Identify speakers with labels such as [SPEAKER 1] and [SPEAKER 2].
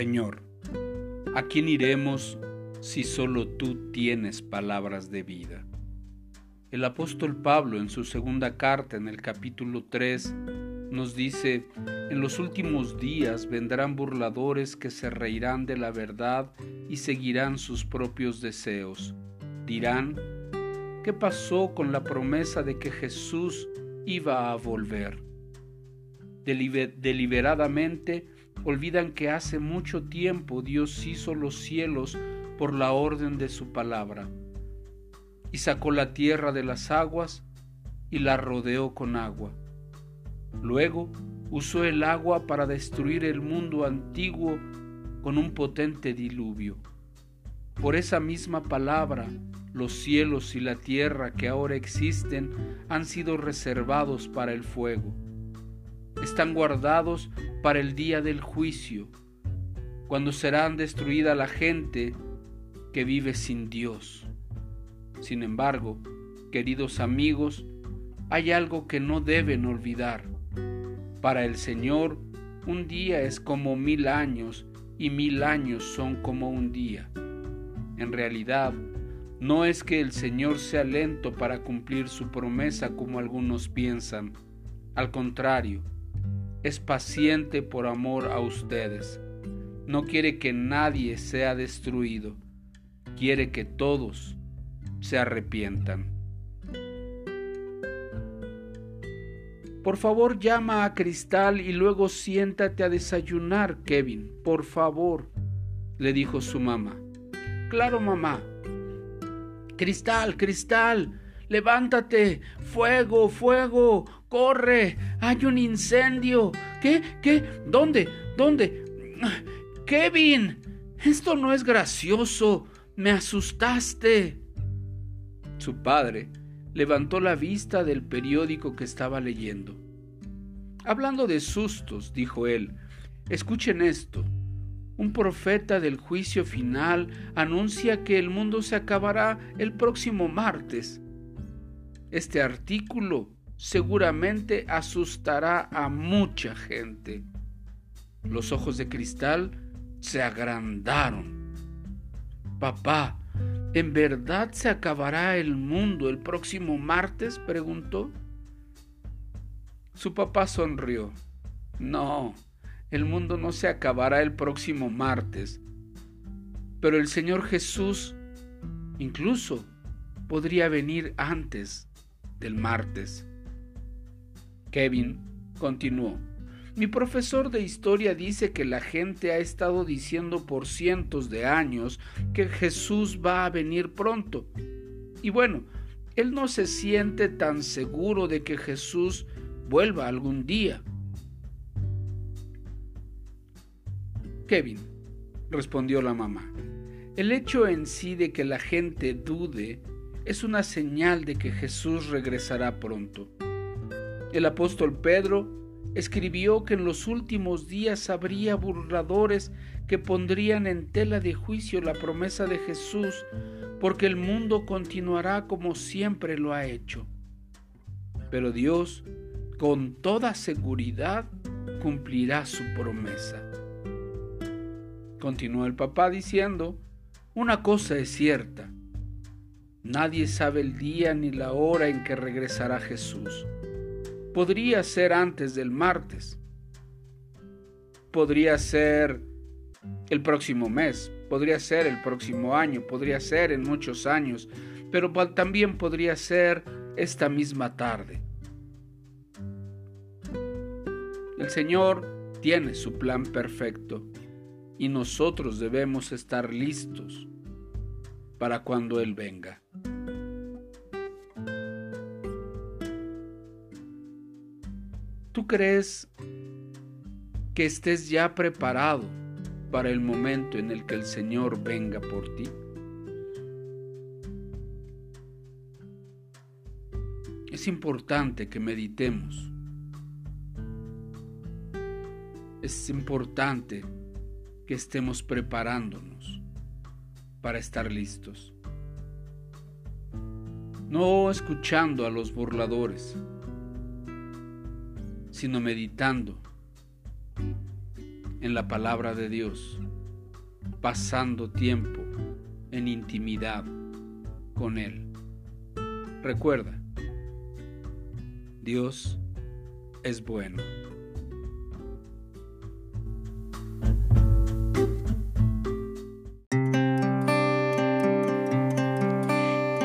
[SPEAKER 1] Señor, ¿a quién iremos si solo tú tienes palabras de vida? El apóstol Pablo en su segunda carta en el capítulo 3 nos dice, en los últimos días vendrán burladores que se reirán de la verdad y seguirán sus propios deseos. Dirán, ¿qué pasó con la promesa de que Jesús iba a volver? deliberadamente olvidan que hace mucho tiempo Dios hizo los cielos por la orden de su palabra, y sacó la tierra de las aguas y la rodeó con agua. Luego usó el agua para destruir el mundo antiguo con un potente diluvio. Por esa misma palabra, los cielos y la tierra que ahora existen han sido reservados para el fuego están guardados para el día del juicio, cuando serán destruida la gente que vive sin Dios. Sin embargo, queridos amigos, hay algo que no deben olvidar. Para el Señor, un día es como mil años y mil años son como un día. En realidad, no es que el Señor sea lento para cumplir su promesa como algunos piensan. Al contrario, es paciente por amor a ustedes. No quiere que nadie sea destruido, quiere que todos se arrepientan. Por favor llama a Cristal y luego siéntate a desayunar, Kevin. Por favor, le dijo su mamá. Claro, mamá. Cristal, Cristal, levántate, fuego, fuego, corre, hay un incendio. ¿Qué? ¿Qué? ¿Dónde? ¿Dónde? Kevin, esto no es gracioso, me asustaste. Su padre levantó la vista del periódico que estaba leyendo. Hablando de sustos, dijo él, escuchen esto. Un profeta del juicio final anuncia que el mundo se acabará el próximo martes. Este artículo seguramente asustará a mucha gente. Los ojos de cristal se agrandaron. Papá, ¿en verdad se acabará el mundo el próximo martes? preguntó. Su papá sonrió. No, el mundo no se acabará el próximo martes. Pero el Señor Jesús incluso podría venir antes del martes. Kevin continuó. Mi profesor de historia dice que la gente ha estado diciendo por cientos de años que Jesús va a venir pronto. Y bueno, él no se siente tan seguro de que Jesús vuelva algún día. Kevin, respondió la mamá, el hecho en sí de que la gente dude es una señal de que Jesús regresará pronto. El apóstol Pedro escribió que en los últimos días habría burladores que pondrían en tela de juicio la promesa de Jesús, porque el mundo continuará como siempre lo ha hecho. Pero Dios, con toda seguridad, cumplirá su promesa. Continuó el papá diciendo, una cosa es cierta, Nadie sabe el día ni la hora en que regresará Jesús. Podría ser antes del martes. Podría ser el próximo mes. Podría ser el próximo año. Podría ser en muchos años. Pero también podría ser esta misma tarde. El Señor tiene su plan perfecto y nosotros debemos estar listos para cuando Él venga. Crees que estés ya preparado para el momento en el que el Señor venga por ti? Es importante que meditemos. Es importante que estemos preparándonos para estar listos. No escuchando a los burladores, sino meditando en la palabra de Dios pasando tiempo en intimidad con Él. Recuerda, Dios es bueno.